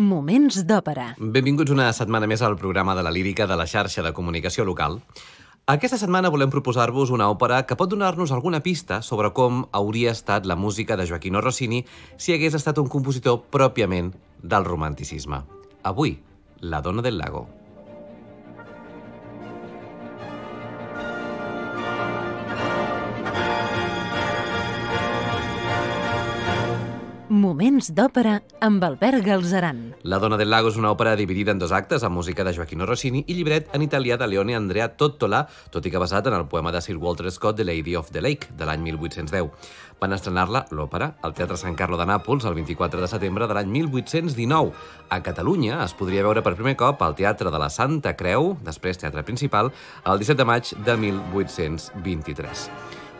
Moments d'òpera. Benvinguts una setmana més al programa de la lírica de la xarxa de comunicació local. Aquesta setmana volem proposar-vos una òpera que pot donar-nos alguna pista sobre com hauria estat la música de Joaquino Rossini si hagués estat un compositor pròpiament del romanticisme. Avui, La dona del lago. Moments d'òpera amb Albert Galzeran. La dona del lago és una òpera dividida en dos actes amb música de Joaquino Rossini i llibret en italià de Leone Andrea Tottola, tot i que basat en el poema de Sir Walter Scott The Lady of the Lake, de l'any 1810. Van estrenar-la, l'òpera, al Teatre San Carlo de Nàpols el 24 de setembre de l'any 1819. A Catalunya es podria veure per primer cop al Teatre de la Santa Creu, després Teatre Principal, el 17 de maig de 1823.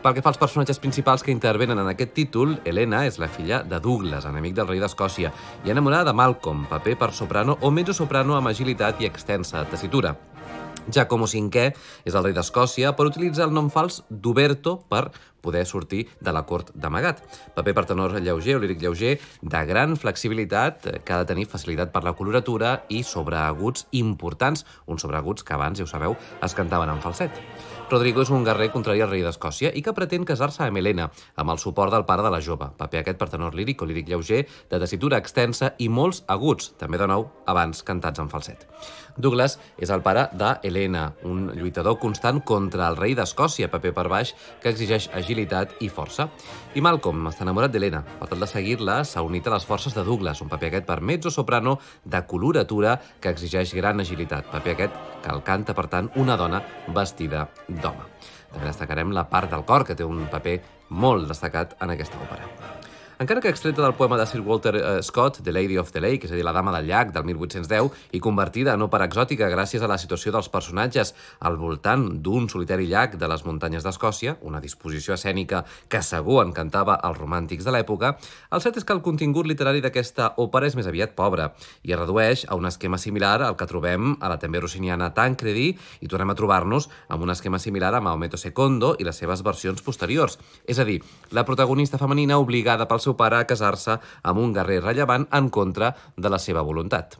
Pel que fa als personatges principals que intervenen en aquest títol, Helena és la filla de Douglas, enemic del rei d'Escòcia, i enamorada de Malcolm, paper per soprano o mezzo-soprano amb agilitat i extensa tessitura. Giacomo V és el rei d'Escòcia per utilitzar el nom fals d'Uberto per poder sortir de la cort d'amagat. Paper per tenor lleuger o líric lleuger de gran flexibilitat que ha de tenir facilitat per la coloratura i sobreaguts importants, uns sobreaguts que abans, ja ho sabeu, es cantaven en falset. Rodrigo és un guerrer contrari al rei d'Escòcia i que pretén casar-se amb Helena, amb el suport del pare de la jove, paper aquest per tenor líric o líric lleuger, de tessitura extensa i molts aguts, també de nou abans cantats en falset. Douglas és el pare de Helena, un lluitador constant contra el rei d'Escòcia, paper per baix, que exigeix agilitat i força. I Malcolm està enamorat d'Helena. Per tal de seguir-la, s'ha unit a les forces de Douglas, un paper aquest per mezzo-soprano de coloratura que exigeix gran agilitat. Paper aquest que el canta, per tant, una dona vestida d'home. També destacarem la part del cor, que té un paper molt destacat en aquesta òpera. Encara que extreta del poema de Sir Walter eh, Scott, The Lady of the Lake, és a dir, La dama del llac, del 1810, i convertida en òpera exòtica gràcies a la situació dels personatges al voltant d'un solitari llac de les muntanyes d'Escòcia, una disposició escènica que segur encantava als romàntics de l'època, el cert és que el contingut literari d'aquesta òpera és més aviat pobre i es redueix a un esquema similar al que trobem a la també rossiniana Tancredi i tornem a trobar-nos amb un esquema similar a Maometo II i les seves versions posteriors. És a dir, la protagonista femenina obligada pel seu pare a casar-se amb un guerrer rellevant en contra de la seva voluntat.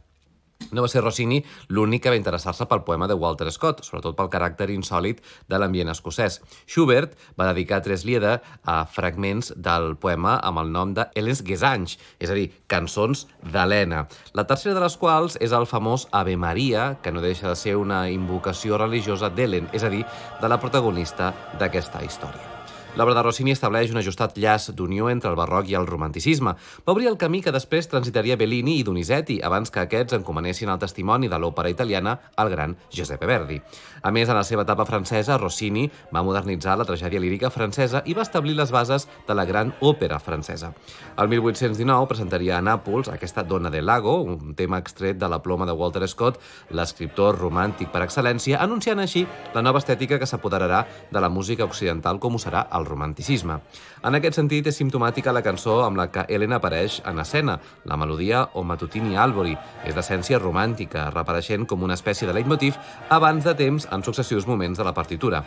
No va ser Rossini l'únic que va interessar-se pel poema de Walter Scott, sobretot pel caràcter insòlid de l'ambient escocès. Schubert va dedicar tres lieder a fragments del poema amb el nom de Helen's Gesange, és a dir, cançons d'Helena, la tercera de les quals és el famós Ave Maria, que no deixa de ser una invocació religiosa d'Helen, és a dir, de la protagonista d'aquesta història. L'obra de Rossini estableix un ajustat llaç d'unió entre el barroc i el romanticisme. Va obrir el camí que després transitaria Bellini i Donizetti, abans que aquests encomanessin el testimoni de l'òpera italiana al gran Giuseppe Verdi. A més, en la seva etapa francesa, Rossini va modernitzar la tragèdia lírica francesa i va establir les bases de la gran òpera francesa. El 1819 presentaria a Nàpols aquesta Dona del Lago, un tema extret de la ploma de Walter Scott, l'escriptor romàntic per excel·lència, anunciant així la nova estètica que s'apoderarà de la música occidental com ho serà el romanticisme. En aquest sentit, és simptomàtica la cançó amb la que Helena apareix en escena, la melodia O Matutini Albori. És d'essència romàntica, reapareixent com una espècie de leitmotiv abans de temps en successius moments de la partitura.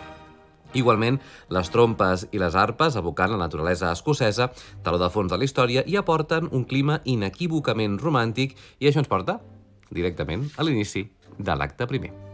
Igualment, les trompes i les arpes, evocant la naturalesa escocesa, taló de fons de la història, i aporten un clima inequívocament romàntic i això ens porta directament a l'inici de l'acte primer.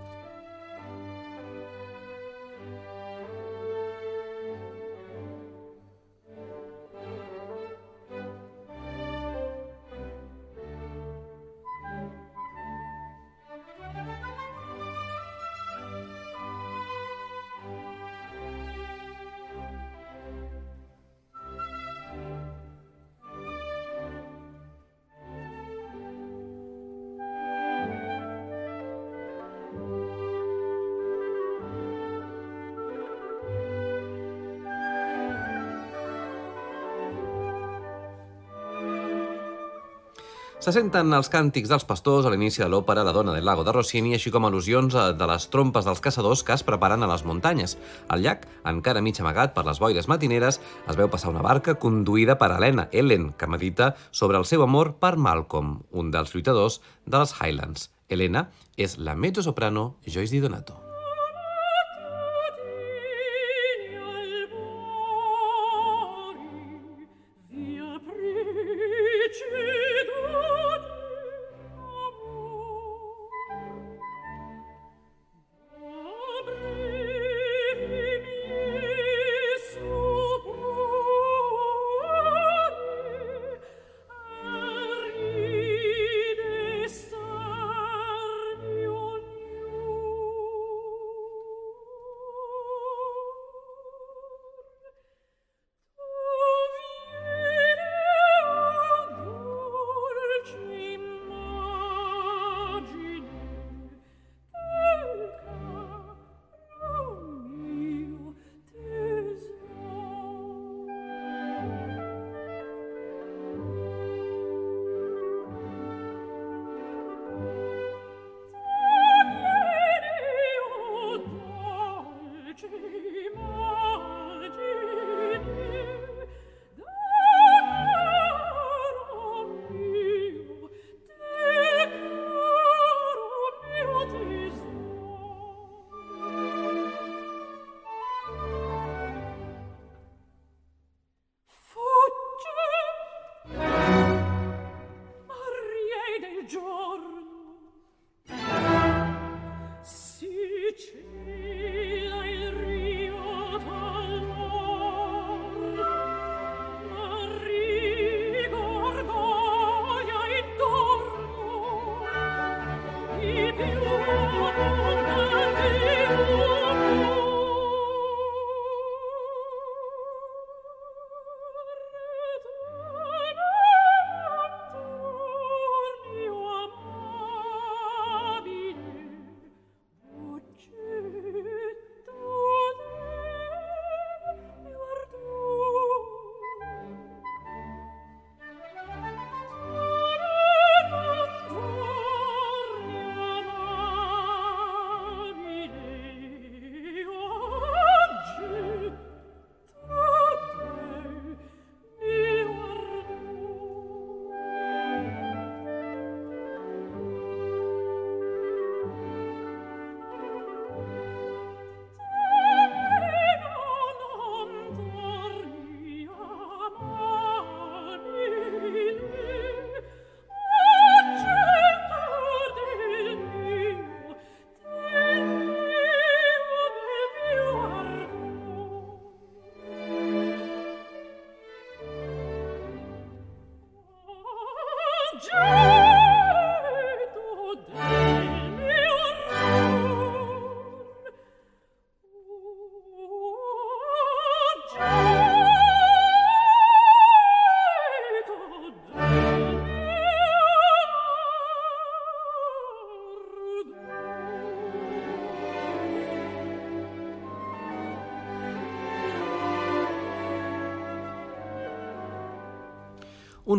Se senten els càntics dels pastors a l'inici de l'òpera La dona del lago de Rossini, així com al·lusions eh, de les trompes dels caçadors que es preparen a les muntanyes. Al llac, encara mig amagat per les boires matineres, es veu passar una barca conduïda per Helena, Ellen, que medita sobre el seu amor per Malcolm, un dels lluitadors dels Highlands. Helena és la mezzosoprano Joyce Di Donato.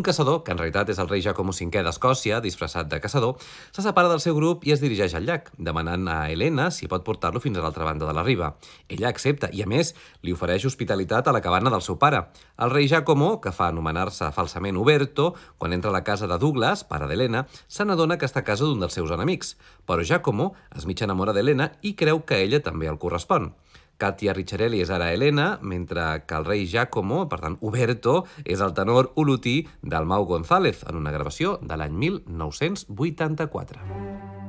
Caçador, que en realitat és el rei Giacomo V d'Escòcia, disfressat de caçador, se separa del seu grup i es dirigeix al llac, demanant a Helena si pot portar-lo fins a l'altra banda de la riba. Ella accepta i, a més, li ofereix hospitalitat a la cabana del seu pare. El rei Giacomo, que fa anomenar-se falsament Uberto, quan entra a la casa de Douglas, pare d'Helena, se n'adona que està a casa d'un dels seus enemics. Però Giacomo es mig enamora d'Helena i creu que ella també el correspon. Katia Ricciarelli és ara Helena, mentre que el rei Giacomo, per tant, Uberto, és el tenor olotí del Mau González, en una gravació de l'any 1984.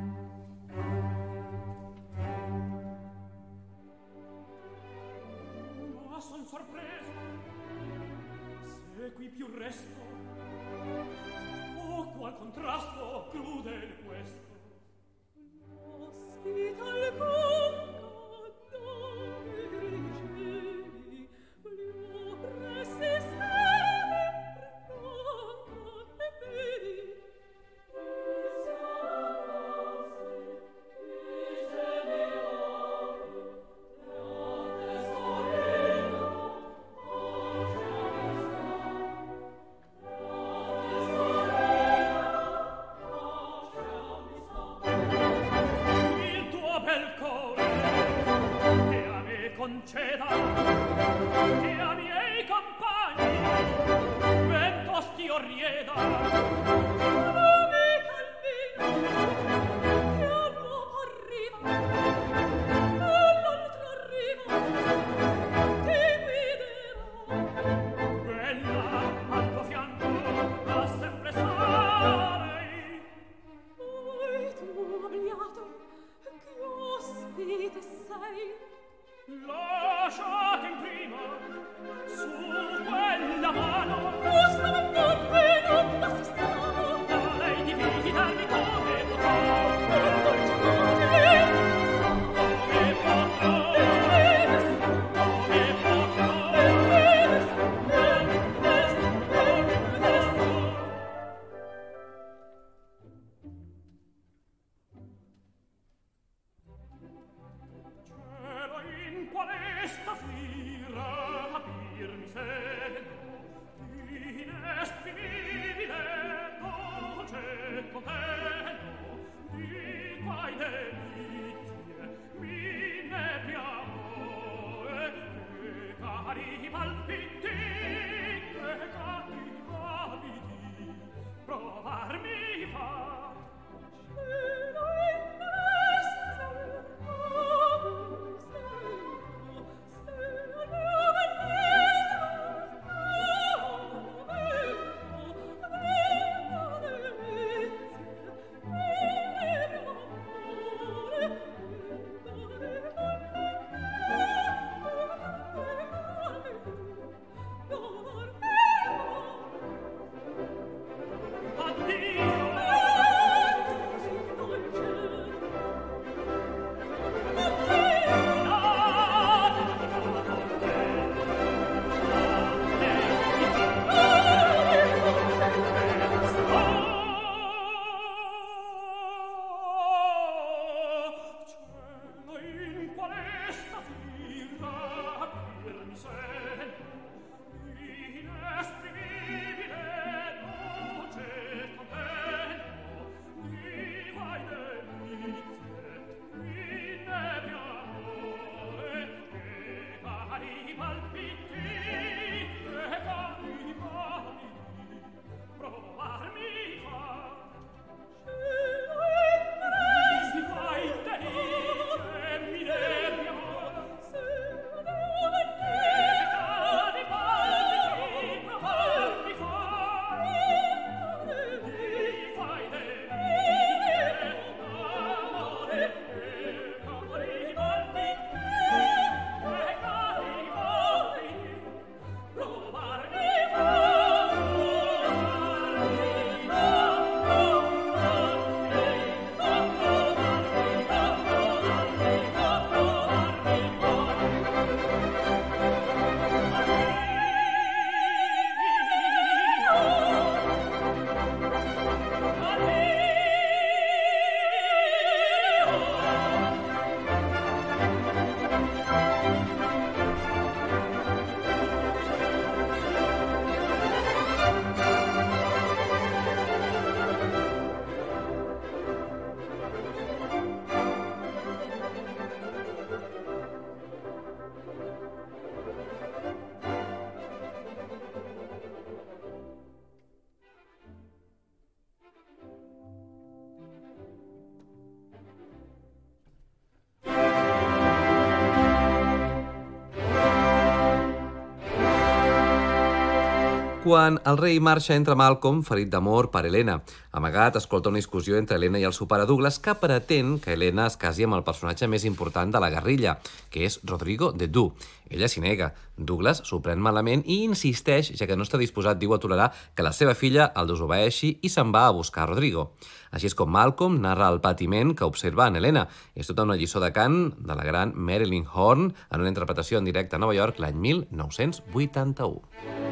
Quan el rei marxa, entra Malcolm, ferit d'amor per Helena. Amagat, escolta una discussió entre Helena i el seu pare Douglas que pretén que Helena es casi amb el personatge més important de la guerrilla, que és Rodrigo de Du. Ella s'hi nega. Douglas s'ho pren malament i insisteix, ja que no està disposat, diu, a tolerar que la seva filla el desobeeixi i se'n va a buscar Rodrigo. Així és com Malcolm narra el patiment que observa en Helena. És tota una lliçó de cant de la gran Marilyn Horne en una interpretació en directe a Nova York l'any 1981.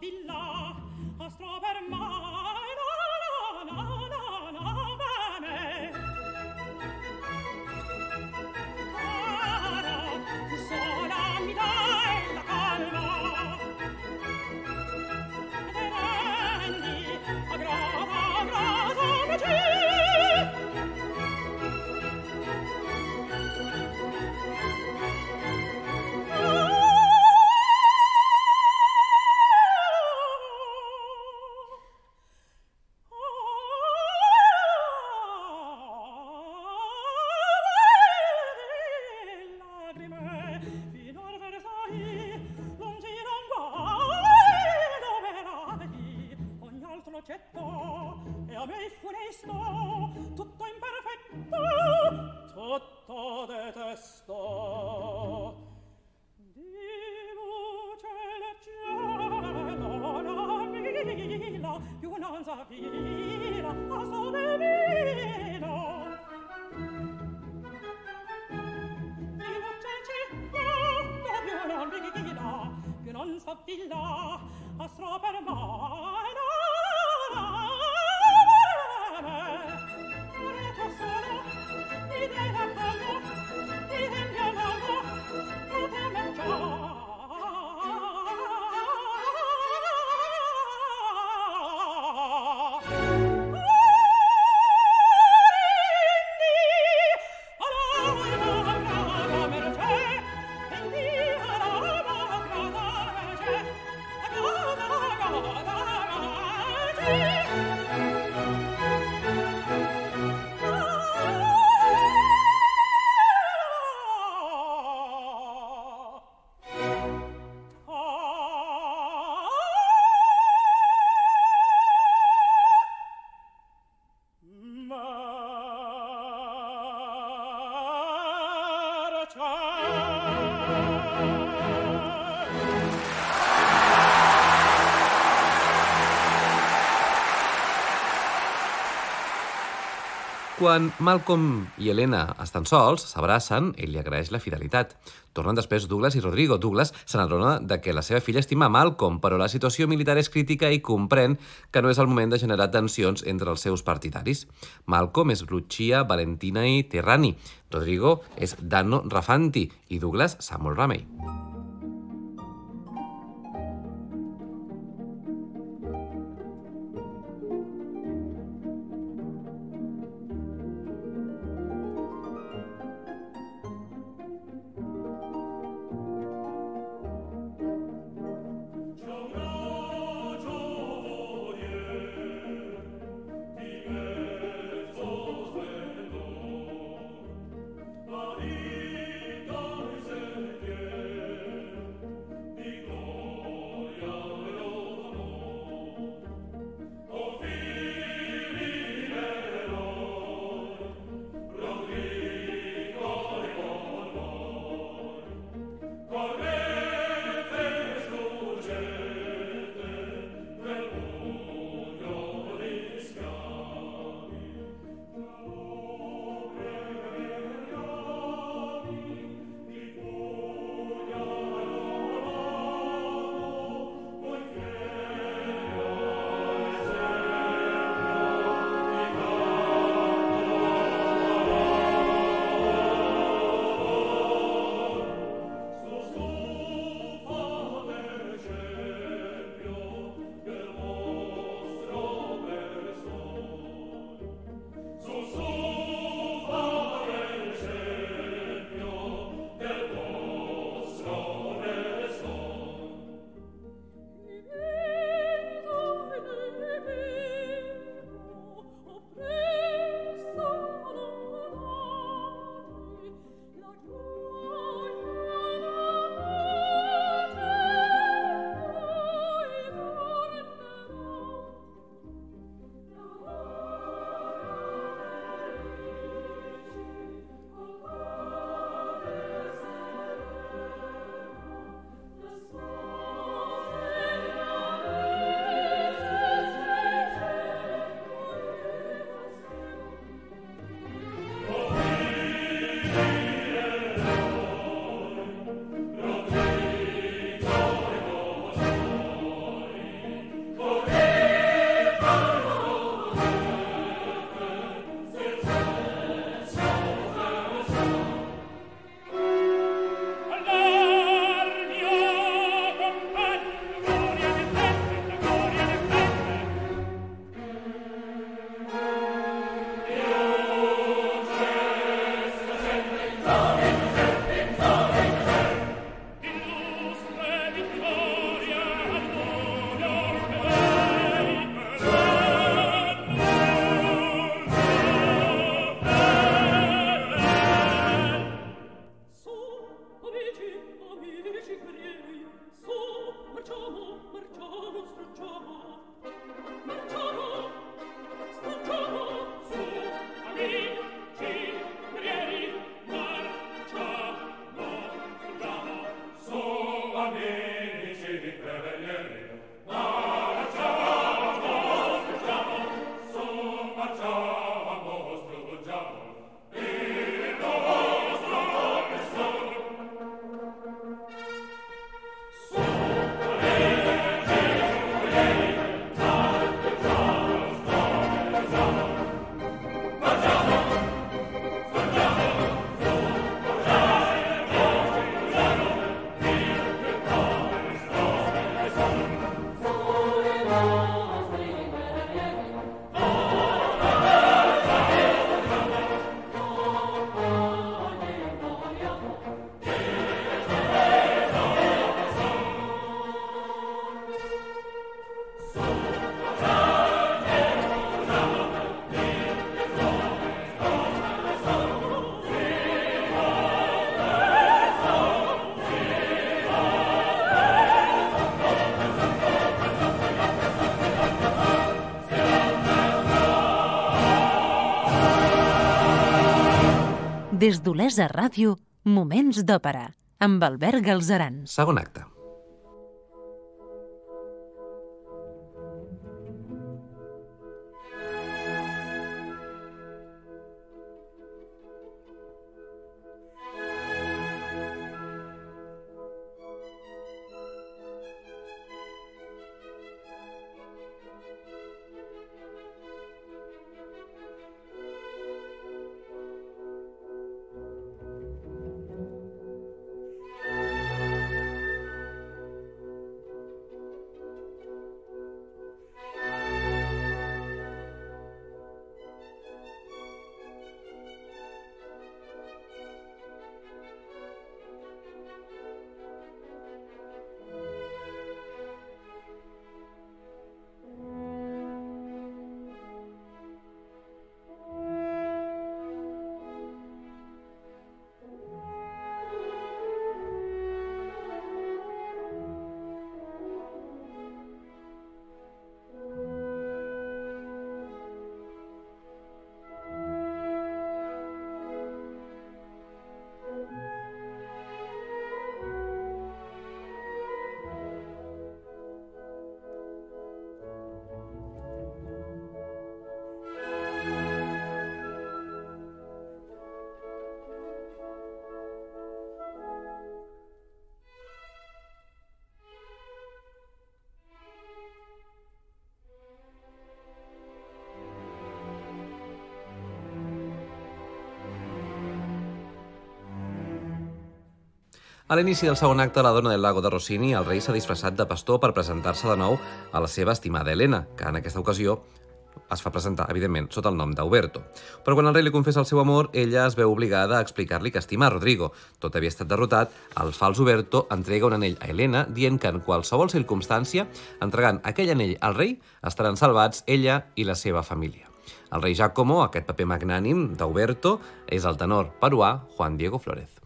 villa, a strober mar, Quan Malcolm i Helena estan sols, s'abracen, ell li agraeix la fidelitat. Tornen després Douglas i Rodrigo. Douglas se n'adona de que la seva filla estima Malcolm, però la situació militar és crítica i comprèn que no és el moment de generar tensions entre els seus partidaris. Malcolm és Lucia, Valentina i Terrani. Rodrigo és Danno Rafanti i Douglas Samuel Ramey. Des d'Olesa Ràdio, Moments d'Òpera, amb Albert Galzeran. Segon acte. A l'inici del segon acte, la dona del lago de Rossini, el rei s'ha disfressat de pastor per presentar-se de nou a la seva estimada Helena, que en aquesta ocasió es fa presentar, evidentment, sota el nom d'Auberto. Però quan el rei li confessa el seu amor, ella es veu obligada a explicar-li que estima Rodrigo. Tot havia estat derrotat, el fals Uberto entrega un anell a Helena dient que en qualsevol circumstància, entregant aquell anell al rei, estaran salvats ella i la seva família. El rei Giacomo, aquest paper magnànim d'Uberto, és el tenor peruà Juan Diego Flórez.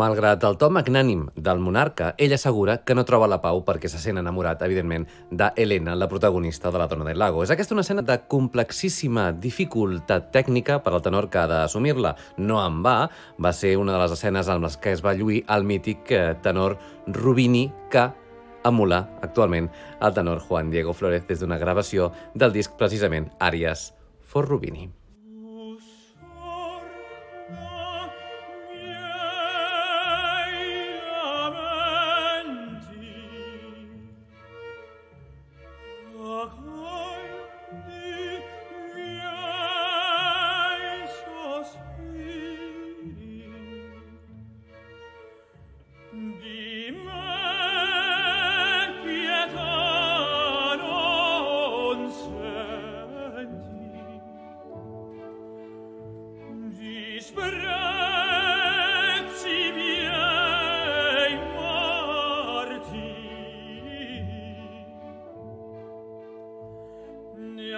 Malgrat el to magnànim del monarca, ell assegura que no troba la pau perquè se sent enamorat, evidentment, d'Helena, la protagonista de La dona del lago. És aquesta una escena de complexíssima dificultat tècnica per al tenor que ha d'assumir-la. No en va, va ser una de les escenes en les que es va lluir el mític eh, tenor Rubini, que emula actualment el tenor Juan Diego Flórez des d'una gravació del disc precisament Arias for Rubini.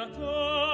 Ne ha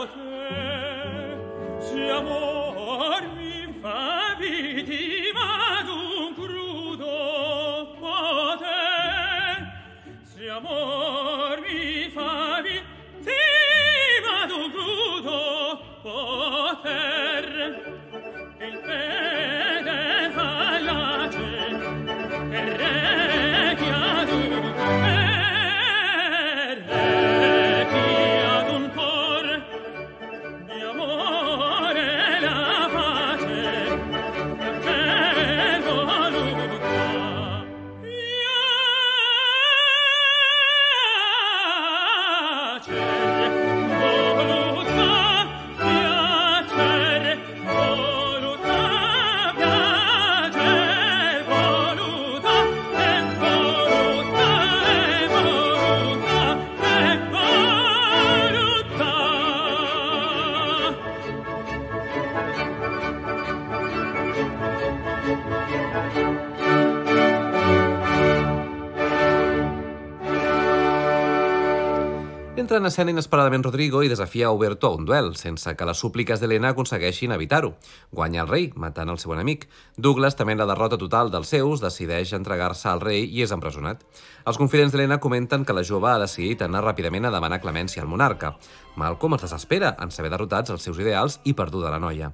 potere se Entra en escena inesperadament Rodrigo i desafia Uberto a un duel, sense que les súpliques d'Helena aconsegueixin evitar-ho. Guanya el rei, matant el seu enemic. Douglas, també en la derrota total dels seus, decideix entregar-se al rei i és empresonat. Els confidents d'Helena comenten que la jove ha decidit anar ràpidament a demanar clemència al monarca. Malcolm es desespera en saber derrotats els seus ideals i perduda la noia.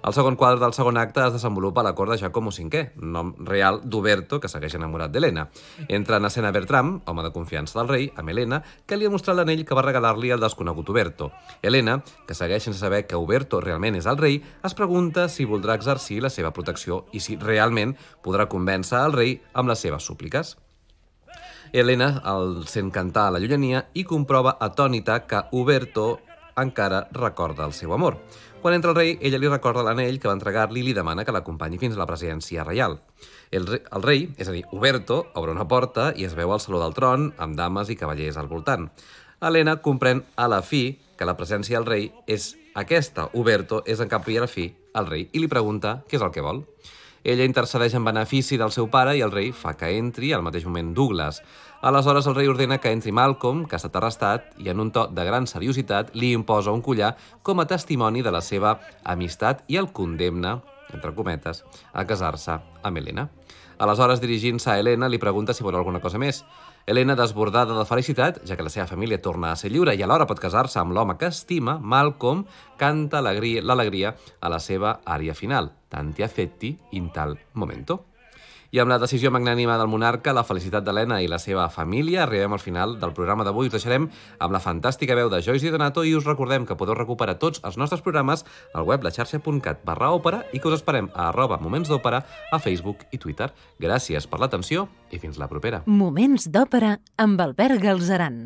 El segon quadre del segon acte es desenvolupa a la de Giacomo V, nom real d'Uberto, que segueix enamorat d'Helena. Entra en escena Bertram, home de confiança del rei, amb Helena, que li ha mostrat l'anell que va regalar-li el desconegut Uberto. Helena, que segueix sense saber que Uberto realment és el rei, es pregunta si voldrà exercir la seva protecció i si realment podrà convèncer el rei amb les seves súpliques. Helena el sent cantar a la llunyania i comprova atònita que Uberto encara recorda el seu amor. Quan entra el rei, ella li recorda l'anell que va entregar-li i li demana que l'acompanyi fins a la presidència reial. El, rei, el rei, és a dir, Uberto, obre una porta i es veu al saló del tron amb dames i cavallers al voltant. Helena comprèn a la fi que la presència del rei és aquesta. Uberto és en cap i a la fi el rei i li pregunta què és el que vol. Ella intercedeix en benefici del seu pare i el rei fa que entri al mateix moment Douglas. Aleshores el rei ordena que entri Malcolm, que ha estat arrestat, i en un to de gran seriositat li imposa un collar com a testimoni de la seva amistat i el condemna, entre cometes, a casar-se amb Helena. Aleshores, dirigint-se a Helena, li pregunta si vol alguna cosa més. Helena, desbordada de felicitat, ja que la seva família torna a ser lliure i alhora pot casar-se amb l'home que estima, Malcolm canta l'alegria a la seva àrea final, tanti affetti in tal momento. I amb la decisió magnànima del monarca, la felicitat d'Helena i la seva família, arribem al final del programa d'avui. Us deixarem amb la fantàstica veu de Joyce Di Donato i us recordem que podeu recuperar tots els nostres programes al web laxarxa.cat barra òpera i que us esperem a arroba Moments d'Òpera a Facebook i Twitter. Gràcies per l'atenció i fins la propera. Moments d'òpera amb Albert Galzeran.